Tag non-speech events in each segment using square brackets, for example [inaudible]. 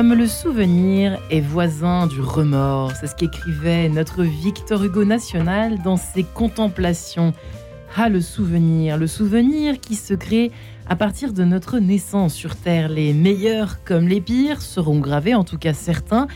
Comme le souvenir est voisin du remords, c'est ce qu'écrivait notre Victor Hugo national dans ses contemplations. Ah, le souvenir, le souvenir qui se crée à partir de notre naissance sur Terre. Les meilleurs comme les pires seront gravés, en tout cas certains.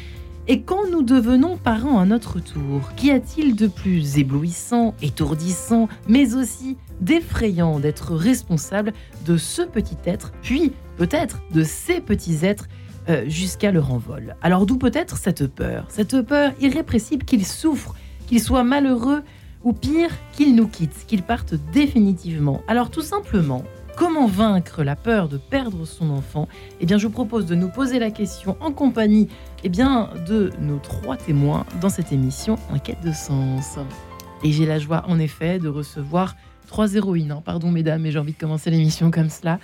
Et quand nous devenons parents à notre tour, qu'y a-t-il de plus éblouissant, étourdissant, mais aussi d'effrayant d'être responsable de ce petit être, puis peut-être de ces petits êtres euh, jusqu'à leur envol. Alors d'où peut-être cette peur, cette peur irrépressible qu'ils souffrent, qu'ils soient malheureux ou pire, qu'ils nous quittent, qu'ils partent définitivement. Alors tout simplement, comment vaincre la peur de perdre son enfant? Eh bien je vous propose de nous poser la question en compagnie eh bien, de nos trois témoins dans cette émission En quête de sens. Et j'ai la joie en effet de recevoir trois héroïnes. Hein. Pardon mesdames, mais j'ai envie de commencer l'émission comme cela.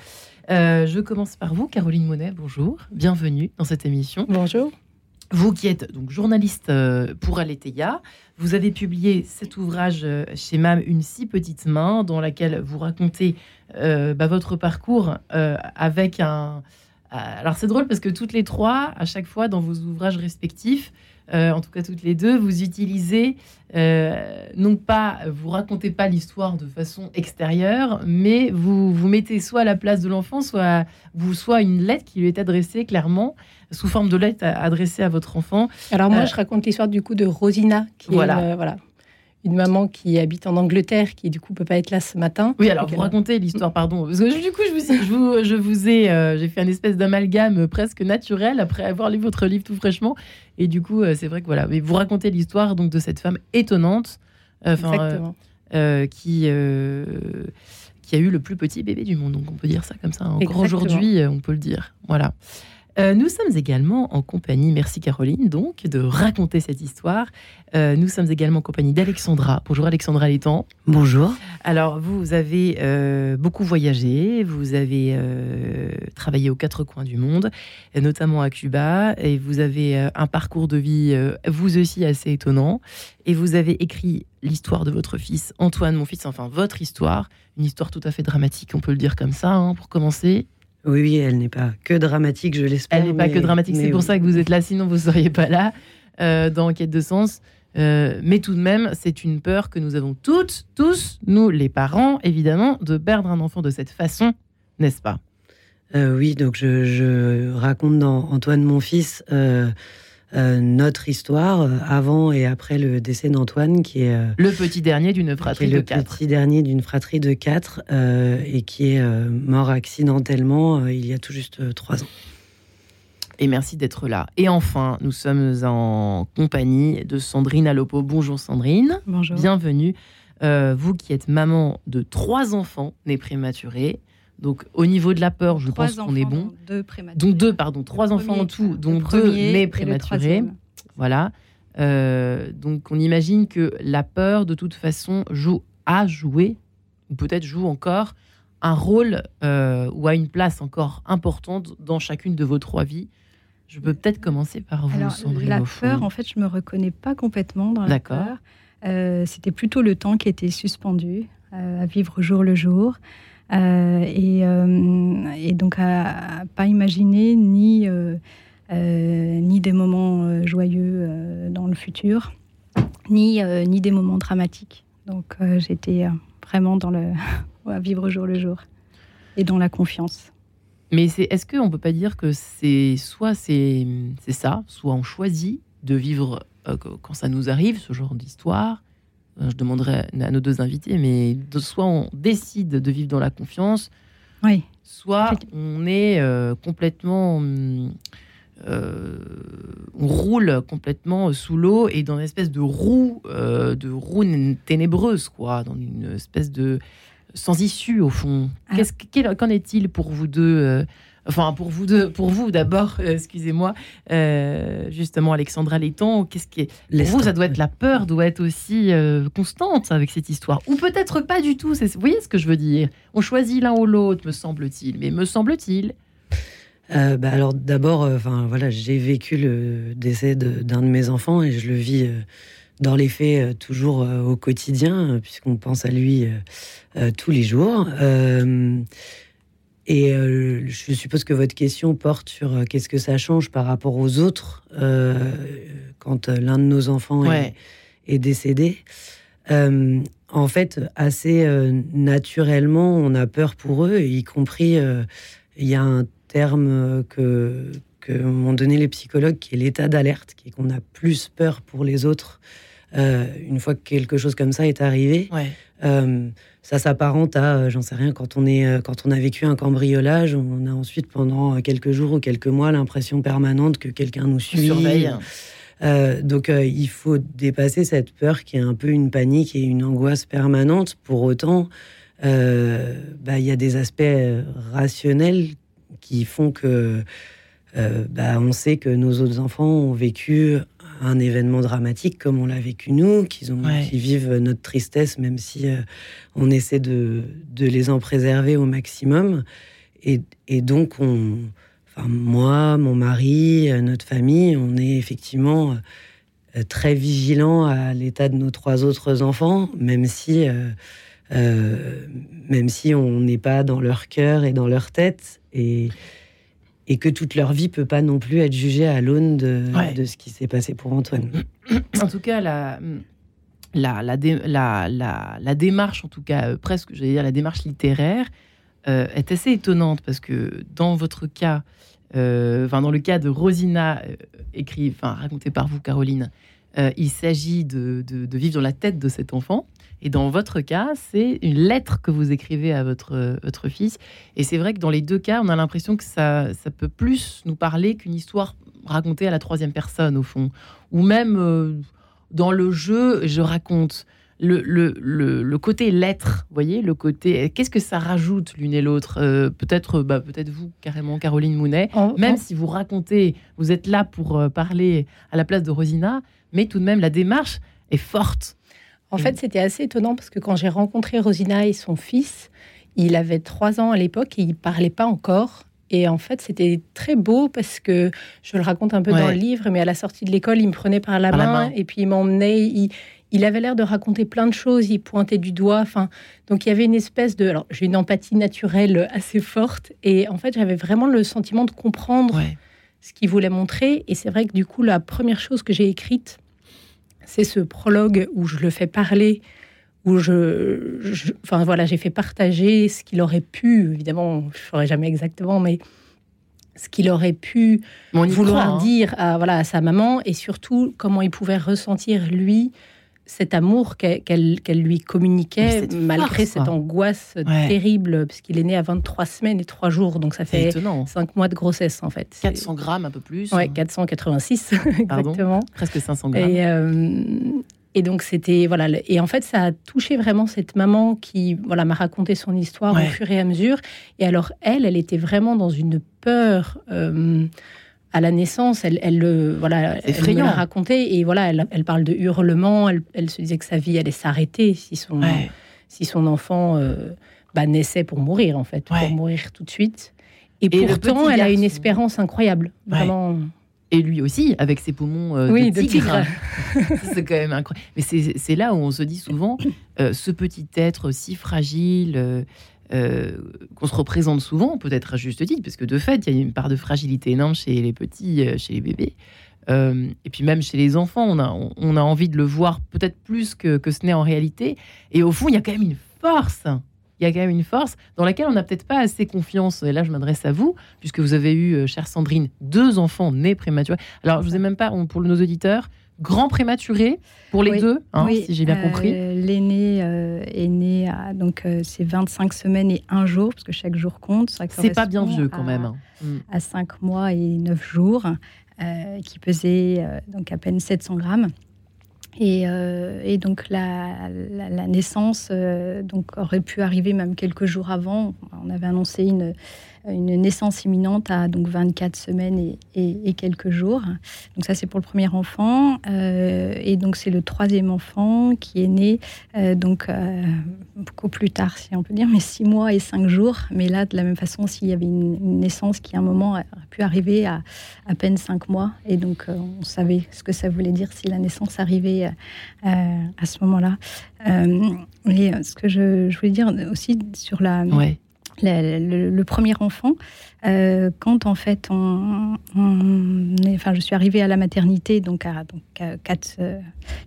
Euh, je commence par vous, Caroline Monet. Bonjour, bienvenue dans cette émission. Bonjour. Vous qui êtes donc journaliste euh, pour Aletheia, vous avez publié cet ouvrage euh, chez MAM, Une si petite main, dans laquelle vous racontez bah, votre parcours avec un. Alors c'est drôle parce que toutes les trois, à chaque fois dans vos ouvrages respectifs, euh, en tout cas toutes les deux, vous utilisez, euh, non pas, vous racontez pas l'histoire de façon extérieure, mais vous vous mettez soit à la place de l'enfant, soit, vous, soit une lettre qui lui est adressée clairement, sous forme de lettre adressée à votre enfant. Alors moi, euh, je raconte l'histoire du coup de Rosina, qui voilà. voilà une maman qui habite en Angleterre, qui du coup peut pas être là ce matin. Oui, alors vous racontez l'histoire, pardon. Parce que du coup, je vous, je vous, ai, euh, j'ai fait un espèce d'amalgame presque naturel après avoir lu votre livre tout fraîchement. Et du coup, euh, c'est vrai que voilà. Mais vous racontez l'histoire donc de cette femme étonnante, euh, qui qui a eu le plus petit bébé du monde. Donc on peut dire ça comme ça. Encore aujourd'hui, on peut le dire. Voilà. Euh, nous sommes également en compagnie, merci Caroline, donc, de raconter cette histoire. Euh, nous sommes également en compagnie d'Alexandra. Bonjour Alexandra Létang. Bonjour. Alors, vous avez euh, beaucoup voyagé, vous avez travaillé aux quatre coins du monde, notamment à Cuba, et vous avez un parcours de vie, vous aussi, assez étonnant. Et vous avez écrit l'histoire de votre fils, Antoine, mon fils, enfin votre histoire, une histoire tout à fait dramatique, on peut le dire comme ça, hein, pour commencer. Oui, oui, elle n'est pas que dramatique, je l'espère. Elle n'est pas que dramatique, c'est pour ça que vous êtes là, sinon vous ne seriez pas là euh, dans Quête de sens. Euh, mais tout de même, c'est une peur que nous avons toutes, tous, nous les parents, évidemment, de perdre un enfant de cette façon, n'est-ce pas? Euh, Oui, donc je, je, raconte dans Antoine, mon fils, euh, notre histoire euh, avant et après le décès d'Antoine, qui est euh, le petit dernier d'une fratrie de quatre. Le petit dernier d'une fratrie de quatre et qui est mort accidentellement il y a tout juste trois ans. Et merci d'être là. Et enfin, nous sommes en compagnie de Sandrine Alopo. Bonjour Sandrine. Bonjour. Bienvenue. vous qui êtes maman de trois enfants nés prématurés, donc au niveau de la peur, je pense qu'on est bon. Deux donc deux, pardon, trois enfants en tout, dont deux nés prématurés. Voilà. Euh, donc on imagine que la peur, de toute façon, joue a joué, ou peut-être joue encore, un rôle euh, ou a une place encore importante dans chacune de vos trois vies. Je peux peut-être commencer par vous, Alors, Sandrine. La peur, en fait, je me reconnais pas complètement dans la peur. Euh, c'était plutôt le temps qui était suspendu à vivre jour le jour. Euh, euh, et, donc à, pas imaginer ni, euh, ni des moments joyeux dans le futur, ni, ni des moments dramatiques. Donc j'étais vraiment dans le [laughs] à vivre jour le jour et dans la confiance. Mais est-ce qu'on ne peut pas dire que c'est soit c'est, c'est ça, soit on choisit de vivre quand ça nous arrive, ce genre d'histoire, je demanderai à nos deux invités, mais soit on décide de vivre dans la confiance, oui. soit on est euh, complètement. Euh, on roule complètement sous l'eau et dans une espèce de roue, euh, de roue ténébreuse, quoi, dans une espèce de sans issue au fond. Qu'en est-il pour vous deux enfin pour vous deux, pour vous d'abord, euh, excusez-moi, euh, justement Alexandra Letton, qu'est-ce qui est pour vous ça doit être la peur doit être aussi euh, constante avec cette histoire ou peut-être pas du tout. Vous voyez ce que je veux dire? On choisit l'un ou l'autre, me semble-t-il, mais me semble-t-il. bah alors d'abord, enfin voilà, j'ai vécu le décès d'un de, mes enfants et je le vis dans les faits toujours au quotidien puisqu'on pense à lui tous les jours et je suppose que votre question porte sur qu'est-ce que ça change par rapport aux autres quand l'un de nos enfants est, est, décédé. en fait, assez naturellement, on a peur pour eux, y compris, il y a un terme que, que m'ont donné les psychologues, qui est l'état d'alerte, qui est qu'on a plus peur pour les autres euh, une fois que quelque chose comme ça est arrivé. Euh, ça s'apparente à, euh, j'en sais rien, quand on, est, quand on a vécu un cambriolage, on a ensuite pendant quelques jours ou quelques mois l'impression permanente que quelqu'un nous suit. Surveille. donc il faut dépasser cette peur qui est un peu une panique et une angoisse permanente. Pour autant, bah, il y a des aspects rationnels qui font que euh, bah, on sait que nos autres enfants ont vécu un événement dramatique comme on l'a vécu nous, qu'ils ont, vivent notre tristesse, même si euh, on essaie de, les en préserver au maximum. Et, donc, on, enfin, moi, mon mari, euh, notre famille, on est effectivement très vigilant à l'état de nos trois autres enfants, même si, même si on n'est pas dans leur cœur et dans leur tête. Et, et que toute leur vie peut pas non plus être jugée à l'aune de, de, ce qui s'est passé pour Antoine. En tout cas, la, la, la, la, démarche, en tout cas euh, presque, j'allais dire la démarche littéraire, euh, est assez étonnante parce que dans votre cas, euh, dans le cas de Rosina, écrit, enfin raconté par vous, Caroline, il s'agit de, de, de, vivre dans la tête de cet enfant. Et dans votre cas, c'est une lettre que vous écrivez à votre, votre fils. Et c'est vrai que dans les deux cas, on a l'impression que ça, ça peut plus nous parler qu'une histoire racontée à la troisième personne, au fond. Ou même euh, dans le jeu, je raconte. Le, le, le, côté lettre, vous voyez, le côté. Qu'est-ce que ça rajoute l'une et l'autre euh, Peut-être bah, peut-être vous, carrément, Caroline Mounet, même si vous racontez, vous êtes là pour euh, parler à la place de Rosina, mais tout de même, la démarche est forte. En fait, c'était assez étonnant parce que quand j'ai rencontré Rosina et son fils, il avait trois ans à l'époque et il parlait pas encore. Et en fait, c'était très beau parce que je le raconte un peu dans le livre, mais à la sortie de l'école, il me prenait par la, main, et puis il m'emmenait. Il, avait l'air de raconter plein de choses. Il pointait du doigt. Enfin, donc il y avait une espèce de. Alors, j'ai une empathie naturelle assez forte, et en fait, j'avais vraiment le sentiment de comprendre ce qu'il voulait montrer. Et c'est vrai que du coup, la première chose que j'ai écrite, c'est ce prologue où je le fais parler, où je, enfin voilà, j'ai fait partager ce qu'il aurait pu, évidemment, je ne ferai jamais exactement, mais ce qu'il aurait pu vouloir hein. dire à, voilà, à sa maman et surtout comment il pouvait ressentir lui cet amour qu'elle lui communiquait, malgré cette angoisse terrible, puisqu'il est né à 23 semaines et 3 jours, donc ça fait 5 mois de grossesse en fait. 400 grammes un peu plus Oui, 486 [laughs] exactement. Presque 500 grammes. Et, euh, et donc c'était voilà et en fait ça a touché vraiment cette maman qui voilà m'a raconté son histoire au fur et à mesure et alors elle elle était vraiment dans une peur euh, à la naissance, elle, elle, voilà, elle me l'a raconté et voilà, elle, parle de hurlements. Elle, se disait que sa vie allait s'arrêter si son si son enfant euh, bah, naissait pour mourir en fait, pour mourir tout de suite. Et, pourtant, elle a une espérance incroyable, vraiment. Et lui aussi, avec ses poumons euh, de tigre. [laughs] c'est quand même incroyable. Mais c'est là où on se dit souvent, euh, ce petit être si fragile, euh, qu'on se représente souvent, peut-être à juste titre, parce que de fait, il y a une part de fragilité énorme chez les petits, euh, chez les bébés. Euh, et puis même chez les enfants, on a, on a envie de le voir peut-être plus que, ce n'est en réalité. Et au fond, il y a quand même une force. Il y a quand même une force dans laquelle on n'a peut-être pas assez confiance. Et là, je m'adresse à vous, puisque vous avez eu, chère Sandrine, deux enfants nés prématurés. Alors, je vous ai même pas, pour nos auditeurs, grand prématuré pour les deux, hein, si j'ai bien compris. Euh, l'aîné euh, est né à donc euh, c'est 25 semaines et un jour parce que chaque jour compte. C'est pas bien vieux quand même. Hein. Mm. À 5 mois et 9 jours, qui pesait donc à peine 700 grammes. Et, et donc la, la, naissance donc aurait pu arriver même quelques jours avant. On avait annoncé une une naissance imminente à donc 24 semaines et, quelques jours. Donc ça c'est pour le premier enfant euh, et donc c'est le troisième enfant qui est né euh, donc euh, beaucoup plus tard si on peut dire, mais six mois et cinq jours. Mais là de la même façon s'il y avait une, naissance qui à un moment a pu arriver à à peine cinq mois et donc on savait ce que ça voulait dire si la naissance arrivait à ce moment-là. et ce que je, voulais dire aussi sur la le, premier enfant, euh, quand en fait on, enfin, je suis arrivée à la maternité, donc à, donc quatre,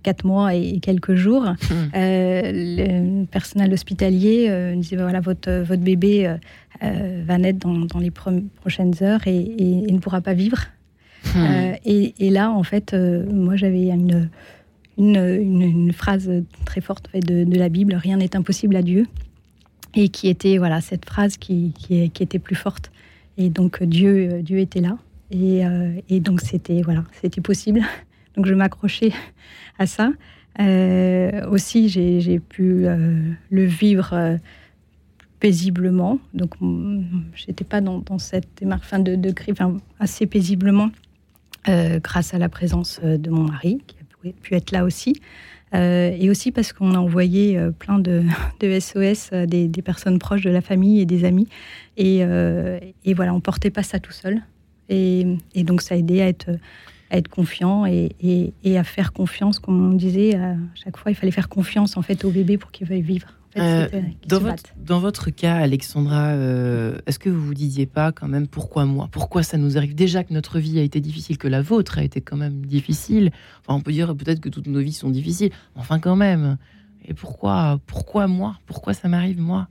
quatre, mois et, quelques jours, hmm. le personnel hospitalier me disait voilà votre, votre bébé va naître dans, les prochaines heures et, et, ne pourra pas vivre. Hmm. Et, là, en fait, moi j'avais une une, une, phrase très forte de, de la Bible rien n'est impossible à Dieu et qui était voilà cette phrase qui, qui, était plus forte. Et donc Dieu, Dieu était là. Et, euh, et donc c'était voilà, c'était possible. [laughs] Donc je m'accrochais [laughs] à ça. Euh, aussi, j'ai pu euh, le vivre paisiblement. Donc j'étais pas dans, dans cette démarche fin de, de enfin, assez paisiblement grâce à la présence de mon mari qui a pu être là aussi. Euh, et aussi parce qu'on a envoyé euh, plein de, [laughs] SOS à des, personnes proches de la famille et des amis. Et, euh, voilà, on portait pas ça tout seul. Et, donc ça a aidé à être, à être confiant et, et, à faire confiance, comme on disait, à chaque fois, il fallait faire confiance en fait au bébé pour qu'il veuille vivre. Euh, dans, votre, dans, votre, cas, Alexandra, euh, est-ce que vous vous disiez pas quand même pourquoi moi? Pourquoi ça nous arrive? Déjà que notre vie a été difficile, que la vôtre a été quand même difficile. Enfin, on peut dire peut-être que toutes nos vies sont difficiles. Enfin, quand même. Et pourquoi Pourquoi moi? Pourquoi ça m'arrive moi?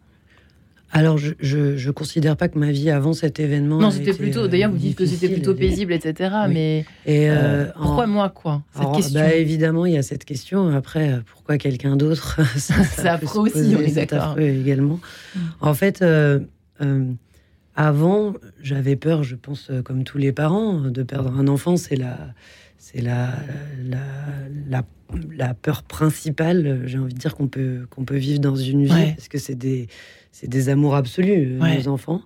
Alors, je, je, considère pas que ma vie avant cet événement. Non, c'était plutôt. D'ailleurs, vous dites que c'était plutôt paisible, etc. Mais et euh, euh, pourquoi moi, quoi cette question bah, Évidemment, il y a cette question. Après, pourquoi quelqu'un d'autre [laughs] C'est après aussi, on est d'accord. également. Mm. En fait, euh, avant, j'avais peur, je pense, comme tous les parents, de perdre un enfant. C'est la, c'est la, la, la, la, peur principale, j'ai envie de dire, qu'on peut, qu'on peut vivre dans une vie, parce que c'est des c'est des amours absolus, euh, nos enfants.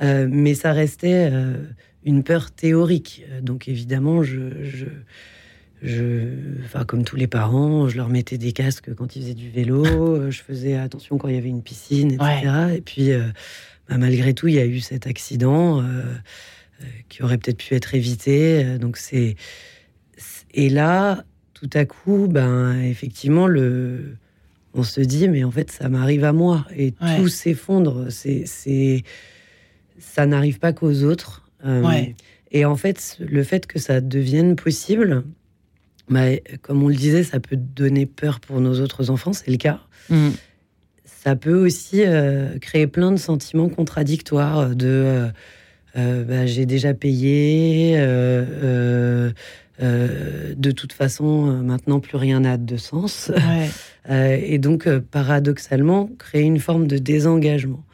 Euh, mais ça restait euh, une peur théorique. Donc évidemment, je, je, enfin, comme tous les parents, je leur mettais des casques quand ils faisaient du vélo, [laughs] je faisais attention quand il y avait une piscine, etc. Et puis, bah, malgré tout, il y a eu cet accident qui aurait peut-être pu être évité. Donc c'est et là, tout à coup, ben effectivement, le on se dit, mais en fait, ça m'arrive à moi. Et tout s'effondre. C'est, c'est, ça n'arrive pas qu'aux autres. Euh, et en fait, le fait que ça devienne possible, bah, comme on le disait, ça peut donner peur pour nos autres enfants, c'est le cas. Mm. Ça peut aussi euh, créer plein de sentiments contradictoires de euh, bah, j'ai déjà payé, de toute façon, maintenant plus rien n'a de sens. Euh, et donc, euh, paradoxalement, créer une forme de désengagement.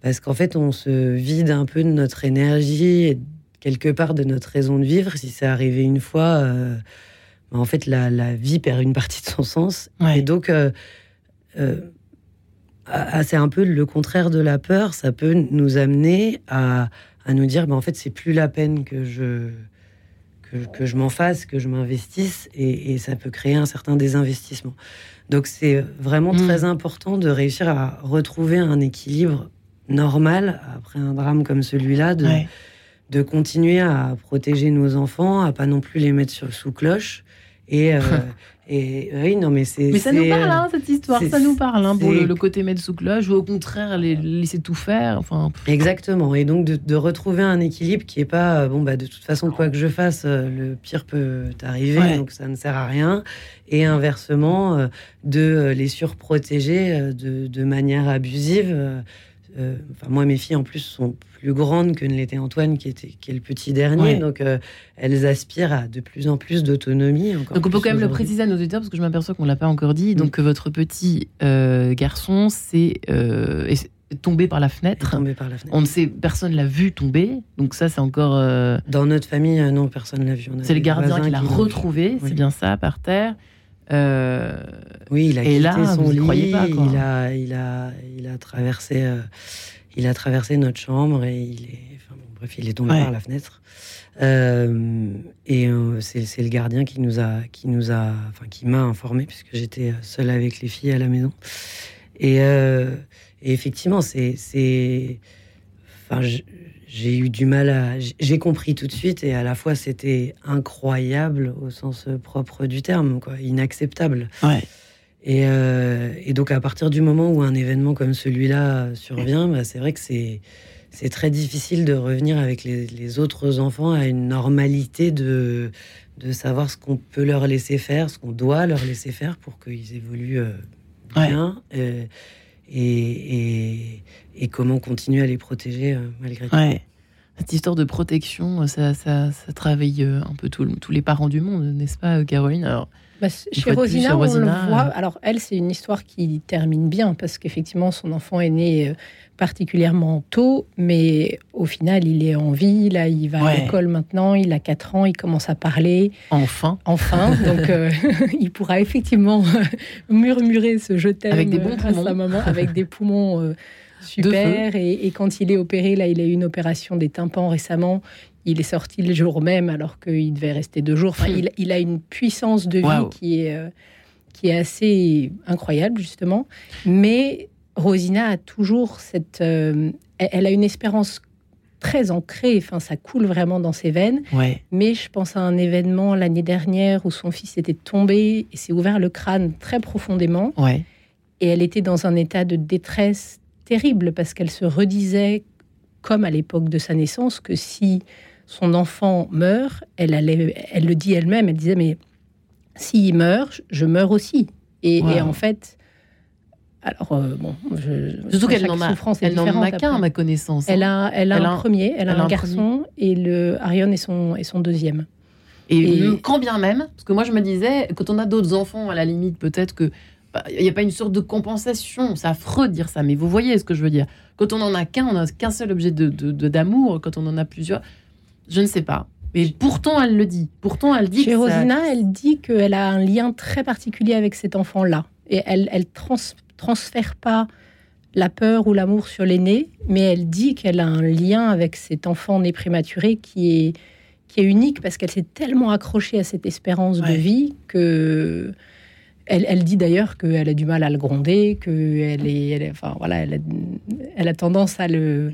Parce qu'en fait, on se vide un peu de notre énergie et quelque part de notre raison de vivre. Si c'est arrivé une fois, euh, bah, en fait, la, la, vie perd une partie de son sens. Et donc, c'est un peu le contraire de la peur. Ça peut nous amener à, à nous dire, bah, en fait, c'est plus la peine que je que, je m'en fasse, que je m'investisse, et, et, ça peut créer un certain désinvestissement. Donc c'est vraiment très mm. important de réussir à retrouver un équilibre normal après un drame comme celui-là, de, de continuer à protéger nos enfants, à pas non plus les mettre sur, sous cloche. Et, euh, [laughs] Et oui, non, mais c'est. Mais ça nous parle, hein, cette histoire. Ça nous parle, hein, pour le, côté mettre sous cloche, ou au contraire, les, laisser tout faire. Enfin. Exactement. Et donc, de, retrouver un équilibre qui est pas, euh, bon, bah, de toute façon, quoi que je fasse, euh, le pire peut arriver, donc ça ne sert à rien. Et inversement, de les surprotéger de, de manière abusive euh, enfin, moi, mes filles en plus sont plus grandes que ne l'était Antoine, qui, était, qui est le petit dernier. Donc, euh, elles aspirent à de plus en plus d'autonomie. Donc, on peut quand même le préciser à nos auditeurs, parce que je m'aperçois qu'on ne l'a pas encore dit. Donc, que votre petit euh, garçon c'est tombé par la fenêtre. Tombé par la fenêtre. On ne sait, personne l'a vu tomber. Donc ça, c'est encore. Dans notre famille, non, personne l'a vu. C'est le gardien qui l'a retrouvé, c'est bien ça, par terre. Euh, oui, il a et là, son lit, pas, il a, il a, il a traversé, euh, il a traversé notre chambre et il est, enfin, bref, il est tombé par la fenêtre. Euh, et c'est le gardien qui nous a, qui nous a, enfin, qui m'a informé puisque j'étais seule avec les filles à la maison. Et, et effectivement, c'est, c'est, enfin, j'ai eu du mal à. J'ai compris tout de suite et à la fois c'était incroyable au sens propre du terme, quoi, inacceptable. Ouais. Et, et, donc, à partir du moment où un événement comme celui-là survient, bah, c'est vrai que c'est c'est très difficile de revenir avec les, autres enfants à une normalité de, de savoir ce qu'on peut leur laisser faire, ce qu'on doit leur laisser faire pour qu'ils évoluent bien. et, et, et, comment continuer à les protéger malgré tout. Cette histoire de protection, ça, ça, ça travaille un peu tous les parents du monde, n'est-ce pas, Caroline? Alors, bah, chez, Rosina, on le voit. Alors, elle, c'est une histoire qui termine bien parce qu'effectivement, son enfant est né euh, particulièrement tôt, mais au final, il est en vie. Là, il va à l'école maintenant, il a 4 ans, il commence à parler. Enfin. Enfin. [laughs] Donc, euh, [laughs] il pourra effectivement murmurer ce je t'aime avec des bons à sa maman, avec des poumons. Euh, super. Et, et, quand il est opéré, là, il a eu une opération des tympans récemment il est sorti le jour même alors qu'il devait rester deux jours. Enfin, hmm. il, a une puissance de vie qui, est, euh, qui est assez incroyable, justement. Mais Rosina a toujours cette. Euh, elle a une espérance très ancrée, enfin, ça coule vraiment dans ses veines. Mais je pense à un événement l'année dernière où son fils était tombé et s'est ouvert le crâne très profondément. Et elle était dans un état de détresse terrible parce qu'elle se redisait, comme à l'époque de sa naissance, que si son enfant meurt, elle, elle le dit elle-même, elle disait, mais s'il meurt, je meurs aussi. Et, en fait, alors, euh, bon, surtout qu'elle n'en a, elle n'en a qu'un, à ma connaissance. Elle a, elle a un, premier, elle, a un, garçon, et le Arion est son, est son deuxième. Et, quand bien même, parce que moi je me disais, quand on a d'autres enfants, à la limite, peut-être que il n'y a pas une sorte de compensation. C'est affreux de dire ça, mais vous voyez ce que je veux dire. Quand on n'en a qu'un, on n'a qu'un seul objet de, d'amour. Quand on en a plusieurs, je ne sais pas. Mais pourtant, elle le dit. Pourtant, elle dit. Chez Rosina, elle dit qu'elle a un lien très particulier avec cet enfant-là. Et elle, elle transfère pas la peur ou l'amour sur l'aîné, mais elle dit qu'elle a un lien avec cet enfant né prématuré qui est, qui est unique parce qu'elle s'est tellement accrochée à cette espérance de vie que. Elle, elle dit d'ailleurs qu'elle a du mal à le gronder, qu'elle est, elle enfin voilà, elle a, elle a tendance à le,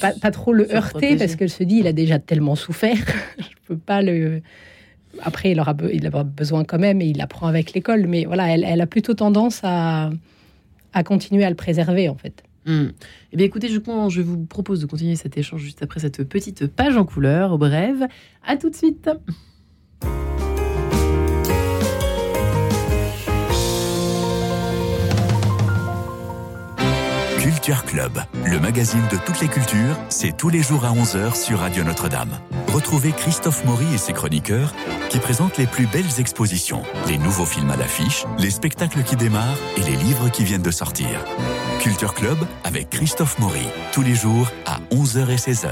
pas, trop le heurter parce qu'elle se dit il a déjà tellement souffert, [laughs] je peux pas le. Après, il aura, il aura besoin quand même et il apprend avec l'école, mais voilà, elle, a plutôt tendance à, à continuer à le préserver en fait. Hmm. Eh bien, écoutez, je, je vous propose de continuer cet échange juste après cette petite page en couleur. Bref, à tout de suite. Culture Club, le magazine de toutes les cultures, c'est tous les jours à 11h sur Radio Notre-Dame. Retrouvez Christophe Maury et ses chroniqueurs qui présentent les plus belles expositions, les nouveaux films à l'affiche, les spectacles qui démarrent et les livres qui viennent de sortir. Culture Club avec Christophe Maury, tous les jours à 11h et 16h.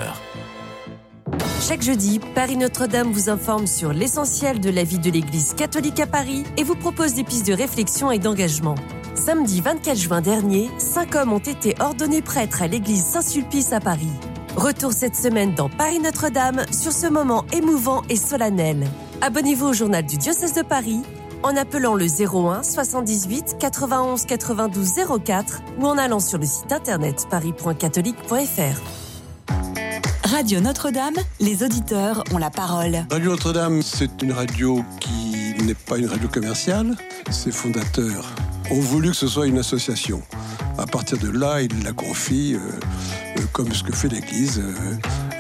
Chaque jeudi, Paris Notre-Dame vous informe sur l'essentiel de la vie de l'Église catholique à Paris et vous propose des pistes de réflexion et d'engagement. Samedi 24 juin dernier, cinq hommes ont été ordonnés prêtres à l'église Saint-Sulpice à Paris. Retour cette semaine dans Paris Notre-Dame sur ce moment émouvant et solennel. Abonnez-vous au journal du diocèse de Paris en appelant le 01 78 91 92 04 ou en allant sur le site internet paris.catholique.fr. Radio Notre-Dame, les auditeurs ont la parole. Radio Notre-Dame, c'est une radio qui n'est pas une radio commerciale. Ses fondateurs ont voulu que ce soit une association. À partir de là, ils la confient, euh, euh, comme ce que fait l'Église, euh,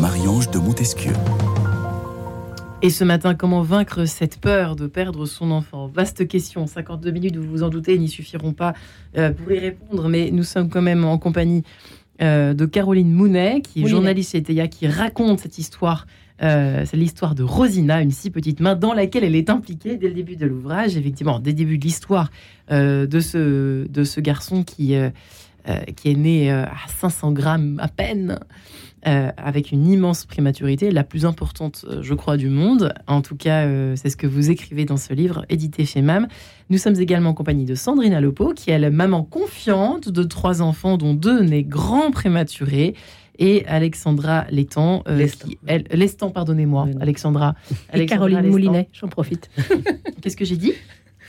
Marie-Ange de Montesquieu. Et ce matin, comment vaincre cette peur de perdre son enfant? Vaste question. 52 minutes, vous vous en doutez, n'y suffiront pas euh, pour y répondre, mais nous sommes quand même en compagnie euh, de Caroline Mounet, qui est journaliste chez TEIA, qui raconte cette histoire. Euh, c'est l'histoire de Rosina, une si petite main, dans laquelle elle est impliquée dès le début de l'ouvrage, effectivement, dès le début de l'histoire de, ce, de ce garçon qui, qui est né à 500 grammes à peine avec une immense prématurité, la plus importante, je crois, du monde. En tout cas, c'est ce que vous écrivez dans ce livre, édité chez MAM. Nous sommes également en compagnie de Sandrine Alopo, qui est la maman confiante de trois enfants, dont deux nés grands prématurés et Alexandra Létang, euh, Lestan. pardonnez-moi, Alexandra. Et Caroline Moulinet, j'en profite. [laughs] Qu'est-ce que j'ai dit?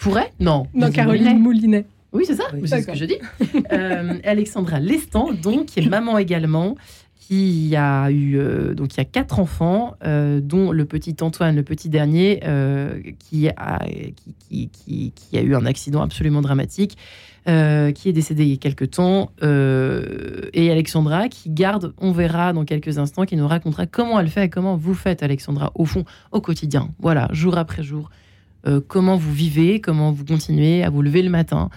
Pourrait? Non. Non, Caroline Moulinet. Oui, c'est ça, c'est ce que je dis. Euh, Alexandra Lestan, donc, qui est maman également, qui a eu euh, donc il y a quatre enfants, euh, dont le petit Antoine, le petit dernier, qui, a, qui, a eu un accident absolument dramatique euh, qui est décédé il y a quelques temps, euh, et Alexandra qui garde, on verra dans quelques instants, qui nous racontera comment elle fait et comment vous faites, Alexandra, au fond, au quotidien. Voilà, jour après jour. Euh, comment vous vivez, comment vous continuez à vous lever le matin.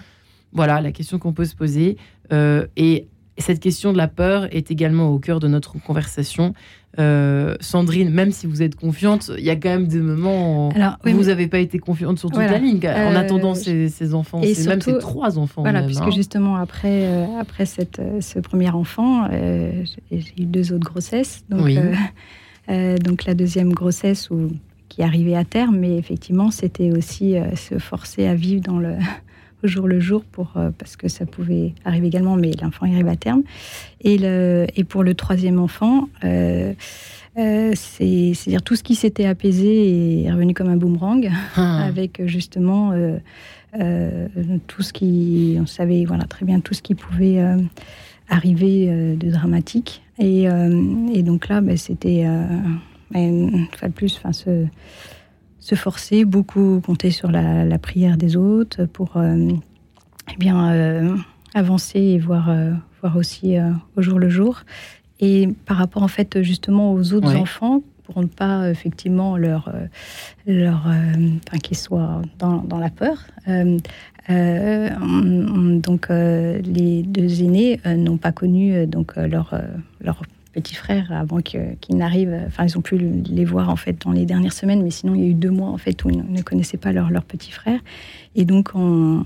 Voilà la question qu'on peut se poser. et cette question de la peur est également au cœur de notre conversation. Euh, Sandrine, même si vous êtes confiante, il y a quand même des moments où vous n'avez pas été confiante sur toute la ligne en euh, attendant ces, enfants, c'est même ces trois enfants. Voilà, puisque hein. justement après, euh, après cette, ce premier enfant, j'ai eu deux autres grossesses. Donc, donc la deuxième grossesse où, qui arrivait à terme, mais effectivement, c'était aussi se forcer à vivre dans le jour le jour pour, euh, parce que ça pouvait arriver également, mais l'enfant arrive à terme. Et, le, et pour le troisième enfant, euh, euh, c'est-à-dire tout ce qui s'était apaisé est revenu comme un boomerang, ah. [laughs] avec justement tout ce qui, on savait voilà, très bien tout ce qui pouvait arriver de dramatique. Et, et donc là, ben, c'était, une fois de plus, enfin, ce se forcer, beaucoup compter sur la, prière des autres pour euh, eh bien, euh, avancer et voir, euh, voir aussi au jour le jour. Et par rapport en fait justement aux autres enfants, pour ne pas effectivement leur, leur enfin, qu'ils soient dans, dans, la peur. donc les deux aînés n'ont pas connu donc leur, leur petits frères avant qu'ils n'arrivent. Enfin, ils ont pu les voir en fait dans les dernières semaines, mais sinon il y a eu deux mois en fait où ils ne connaissaient pas leurs leur petits frères. Et donc on,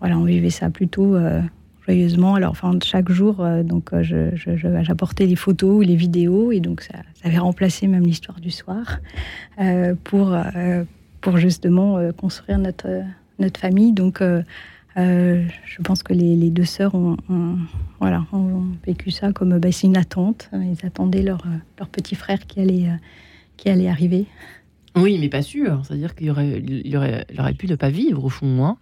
voilà, on vivait ça plutôt euh, joyeusement. Alors, enfin, chaque jour, euh, donc euh, j'apportais les photos ou les vidéos, et donc ça, ça avait remplacé même l'histoire du soir pour pour justement construire notre notre famille. Donc euh, je pense que les, deux sœurs ont, voilà, ont vécu ça comme bah, c'est une attente. Ils attendaient leur, leur petit frère qui allait, euh, qui allait arriver. Oui, mais pas sûr. C'est-à-dire qu'il aurait, il aurait, il aurait pu ne pas vivre au fond. Hein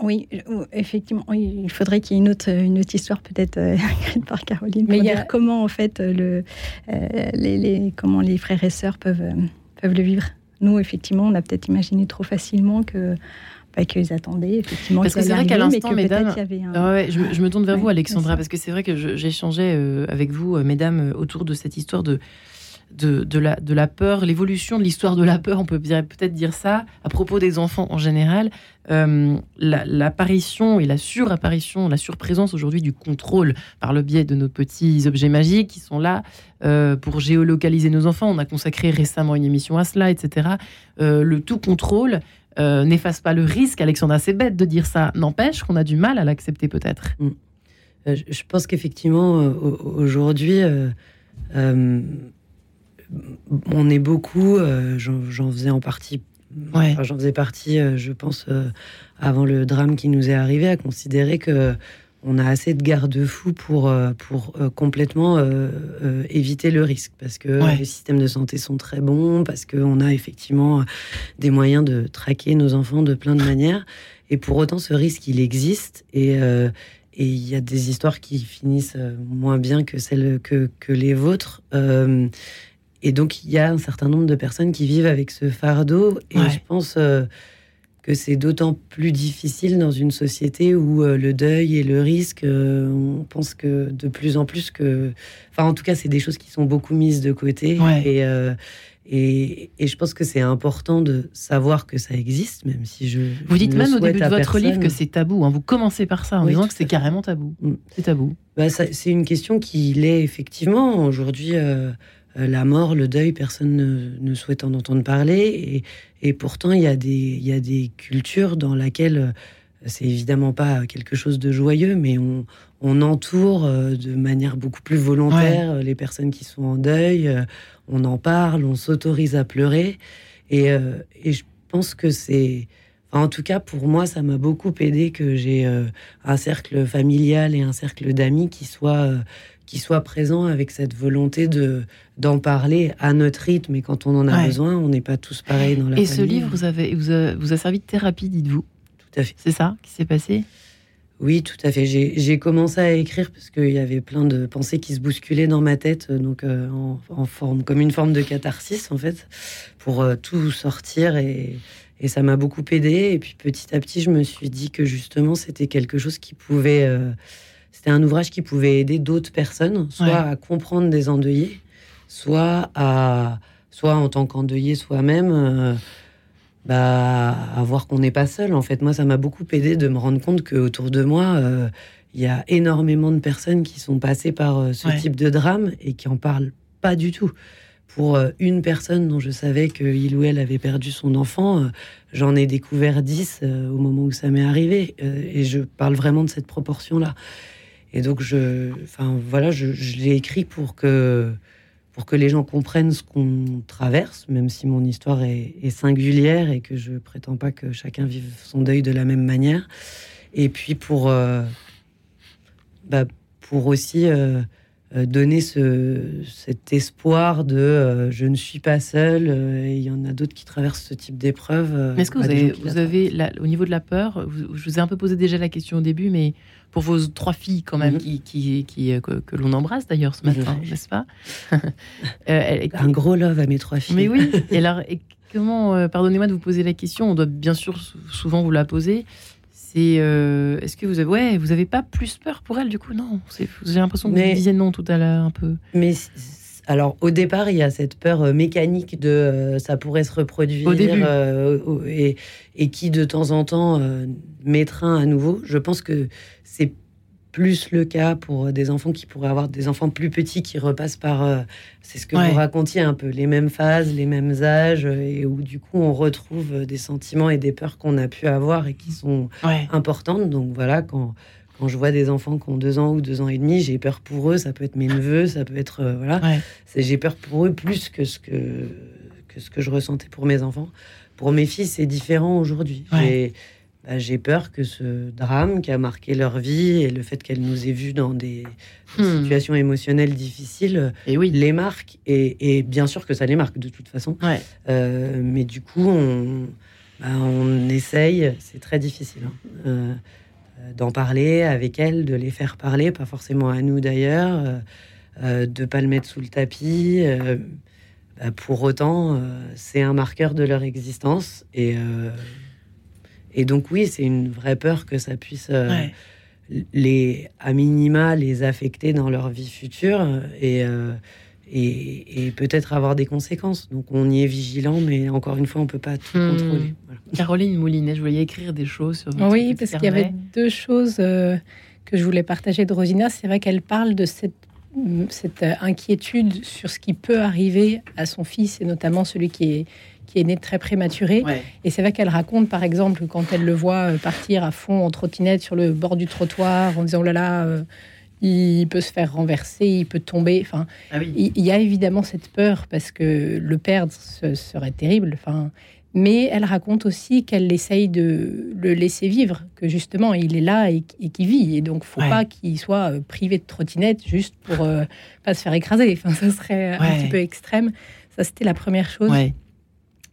oui, effectivement, il faudrait qu'il y ait une autre, une autre histoire peut-être euh, [laughs] écrite par Caroline. Mais il y a... comment en fait le, les, les, comment les frères et sœurs peuvent, peuvent le vivre. Nous, effectivement, on a peut-être imaginé trop facilement que pas qu'ils attendaient, effectivement. Parce que c'est vrai qu'à l'instant, mesdames, je, me tourne vers vous, Alexandra, parce que c'est vrai que j'échangeais euh, avec vous, euh, mesdames, euh, autour de cette histoire de, de, de, la, de la peur, l'évolution de l'histoire de la peur, on peut peut-être dire ça, à propos des enfants en général. L'apparition et la surapparition, la surprésence aujourd'hui du contrôle par le biais de nos petits objets magiques qui sont là pour géolocaliser nos enfants. On a consacré récemment une émission à cela, etc. le tout contrôle euh, n'efface pas le risque. Alexandra, c'est bête de dire ça. N'empêche qu'on a du mal à l'accepter peut-être. Mm. Euh, je pense qu'effectivement, euh, aujourd'hui, on est beaucoup, j'en faisais en partie, j'en faisais partie, je pense, avant le drame qui nous est arrivé, à considérer que on a assez de garde-fous pour, euh, pour euh, complètement euh, éviter le risque. Parce que les systèmes de santé sont très bons, parce qu'on a effectivement des moyens de traquer nos enfants de plein de manières. Et pour autant, ce risque, il existe. Et et il y a des histoires qui finissent moins bien que celles que, que les vôtres. et donc, il y a un certain nombre de personnes qui vivent avec ce fardeau. Et je pense que c'est d'autant plus difficile dans une société où euh, le deuil et le risque, euh, on pense que de plus en plus que... Enfin, en tout cas, c'est des choses qui sont beaucoup mises de côté. Euh, et, et, je pense que c'est important de savoir que ça existe, même si je... Vous dites même au début de votre livre que c'est tabou. Hein. Vous commencez par ça en disant que c'est carrément tabou. Mm. C'est tabou. Bah, c'est une question qui l'est effectivement. Aujourd'hui... Euh, la mort, le deuil, personne ne, souhaite en entendre parler. Et, pourtant, il y, a des, il y a des cultures dans lesquelles c'est évidemment pas quelque chose de joyeux, mais on, entoure de manière beaucoup plus volontaire les personnes qui sont en deuil. on en parle, on s'autorise à pleurer. Et, et, je pense que c'est. en tout cas, pour moi, ça m'a beaucoup aidé que j'ai un cercle familial et un cercle d'amis qui soient qui soit présent avec cette volonté de d'en parler à notre rythme et quand on en a besoin, on n'est pas tous pareils dans la Et ce livre vous, avez, vous, a, vous a servi de thérapie, dites-vous? Tout à fait. C'est ça qui s'est passé? Oui, tout à fait. J'ai commencé à écrire parce qu'il y avait plein de pensées qui se bousculaient dans ma tête, donc euh, en, forme, comme une forme de catharsis en fait, pour euh, tout sortir et, et ça m'a beaucoup aidé. Et puis petit à petit, je me suis dit que justement, c'était quelque chose qui pouvait euh, c'était un ouvrage qui pouvait aider d'autres personnes, soit à comprendre des endeuillés, soit à, soit en tant qu'endeuillé soi-même, euh, bah, à voir qu'on n'est pas seul. En fait, moi, ça m'a beaucoup aidé de me rendre compte qu'autour de moi, euh, il y a énormément de personnes qui sont passées par euh, ce type de drame et qui en parlent pas du tout. Pour une personne dont je savais qu'il ou elle avait perdu son enfant, j'en ai découvert dix au moment où ça m'est arrivé. et je parle vraiment de cette proportion-là. Et donc, je, enfin, voilà, je, l'ai écrit pour que, pour que les gens comprennent ce qu'on traverse, même si mon histoire est, singulière et que je prétends pas que chacun vive son deuil de la même manière. Et puis pour, euh, bah, pour aussi euh, donner ce, cet espoir de je ne suis pas seul, et il y en a d'autres qui traversent ce type d'épreuve. est-ce que vous avez, vous avez au niveau de la peur, je vous ai un peu posé déjà la question au début, mais pour vos trois filles quand même, mhm. qui, qui, euh, que, l'on embrasse d'ailleurs ce matin, n'est-ce pas? [laughs] Euh, Un gros love à mes trois filles. Mais oui. [laughs] Et alors, comment, euh, pardonnez-moi de vous poser la question, on doit bien sûr souvent vous la poser. C'est, est-ce que vous avez, ouais, vous avez pas plus peur pour elle du coup? Non, j'ai l'impression que vous disiez non tout à l'heure un peu. Mais alors, au départ, il y a cette peur euh, mécanique de euh, ça pourrait se reproduire euh, et, qui, de temps en temps, m'étreint à nouveau. Je pense que c'est plus le cas pour des enfants qui pourraient avoir des enfants plus petits qui repassent par, c'est ce que vous racontiez un peu, les mêmes phases, les mêmes âges, et où du coup on retrouve des sentiments et des peurs qu'on a pu avoir et qui sont importantes. Donc voilà, quand quand je vois des enfants qui ont deux ans ou deux ans et demi, j'ai peur pour eux. Ça peut être mes neveux, ça peut être euh, voilà. J'ai peur pour eux plus que ce que que ce que je ressentais pour mes enfants. Pour mes filles, c'est différent aujourd'hui. Bah, j'ai peur que ce drame qui a marqué leur vie et le fait qu'elles nous aient vus dans des hmm. situations émotionnelles difficiles et oui. les marque. Et, bien sûr que ça les marque de toute façon. Euh, mais du coup, on, bah, on essaye. C'est très difficile. Hein. Euh, euh, d'en parler avec elles, de les faire parler, pas forcément à nous d'ailleurs, euh, euh, de pas le mettre sous le tapis. Bah, pour autant, c'est un marqueur de leur existence et et donc oui, c'est une vraie peur que ça puisse les à minima les affecter dans leur vie future et et, peut-être avoir des conséquences. Donc on y est vigilant, mais encore une fois, on peut pas tout hmm. contrôler. Caroline Moulinet, je voulais écrire des choses sur votre Oui, parce qu'il y avait deux choses euh, que je voulais partager de Rosina. C'est vrai qu'elle parle de cette, cette inquiétude sur ce qui peut arriver à son fils, et notamment celui qui est qui est né très prématuré. Et c'est vrai qu'elle raconte, par exemple, quand elle le voit euh, partir à fond en trottinette sur le bord du trottoir, en disant oh là là, euh, il peut se faire renverser, il peut tomber. Enfin, ah il, y a évidemment cette peur parce que le perdre ce serait terrible. Enfin, mais elle raconte aussi qu'elle essaye de le laisser vivre, que justement il est là et, qu'il vit. Et donc, faut pas qu'il soit euh, privé de trottinette juste pour euh, pas se faire écraser. Enfin, ça serait un petit peu extrême. Ça, c'était la première chose.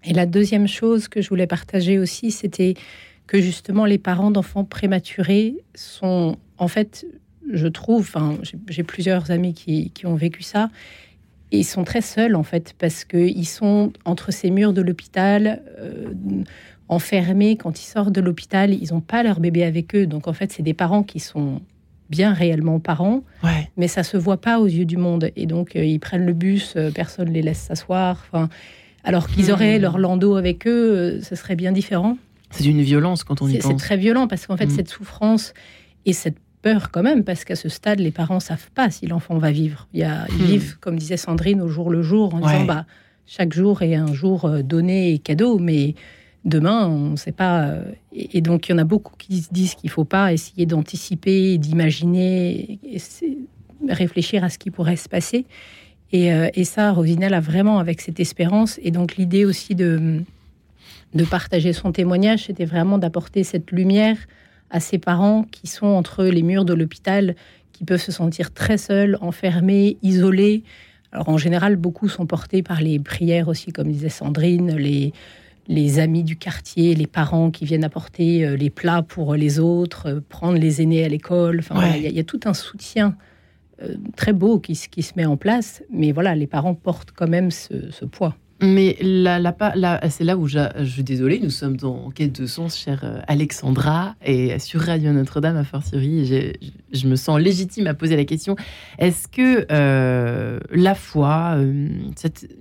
Et la deuxième chose que je voulais partager aussi, c'était que justement les parents d'enfants prématurés sont en fait je trouve, enfin, j'ai plusieurs amis qui, ont vécu ça, ils sont très seuls en fait, parce qu'ils sont entre ces murs de l'hôpital, euh, enfermés. Quand ils sortent de l'hôpital, ils n'ont pas leur bébé avec eux. Donc en fait, c'est des parents qui sont bien réellement parents, mais ça se voit pas aux yeux du monde. Et donc euh, ils prennent le bus, euh, personne les laisse s'asseoir. Enfin, alors qu'ils auraient hmm. leur landau avec eux, ce serait bien différent. C'est une violence quand on y pense. C'est très violent parce qu'en fait, hmm. cette souffrance et cette peur quand même, parce qu'à ce stade, les parents savent pas si l'enfant va vivre. Il y a, Ils hmm. vivent, comme disait Sandrine, au jour le jour, en disant bah, chaque jour est un jour euh, donné et cadeau, mais demain, on ne sait pas. Et, donc, il y en a beaucoup qui se disent qu'il ne faut pas essayer d'anticiper, d'imaginer, réfléchir à ce qui pourrait se passer. Et, et ça, Rosinelle a vraiment avec cette espérance. Et donc, l'idée aussi de, de partager son témoignage, c'était vraiment d'apporter cette lumière à ces parents qui sont entre les murs de l'hôpital, qui peuvent se sentir très seuls, enfermés, isolés. Alors en général, beaucoup sont portés par les prières aussi, comme disait Sandrine, les, les amis du quartier, les parents qui viennent apporter euh, les plats pour les autres, euh, prendre les aînés à l'école. Enfin, il y, a tout un soutien euh, très beau qui, qui, se met en place, mais voilà, les parents portent quand même ce poids. Mais là, c'est là où je, suis désolée, nous sommes en quête de sens, chère euh, Alexandra, et sur Radio Notre-Dame, à fortiori, je, je me sens légitime à poser la question est-ce que euh, la foi, euh,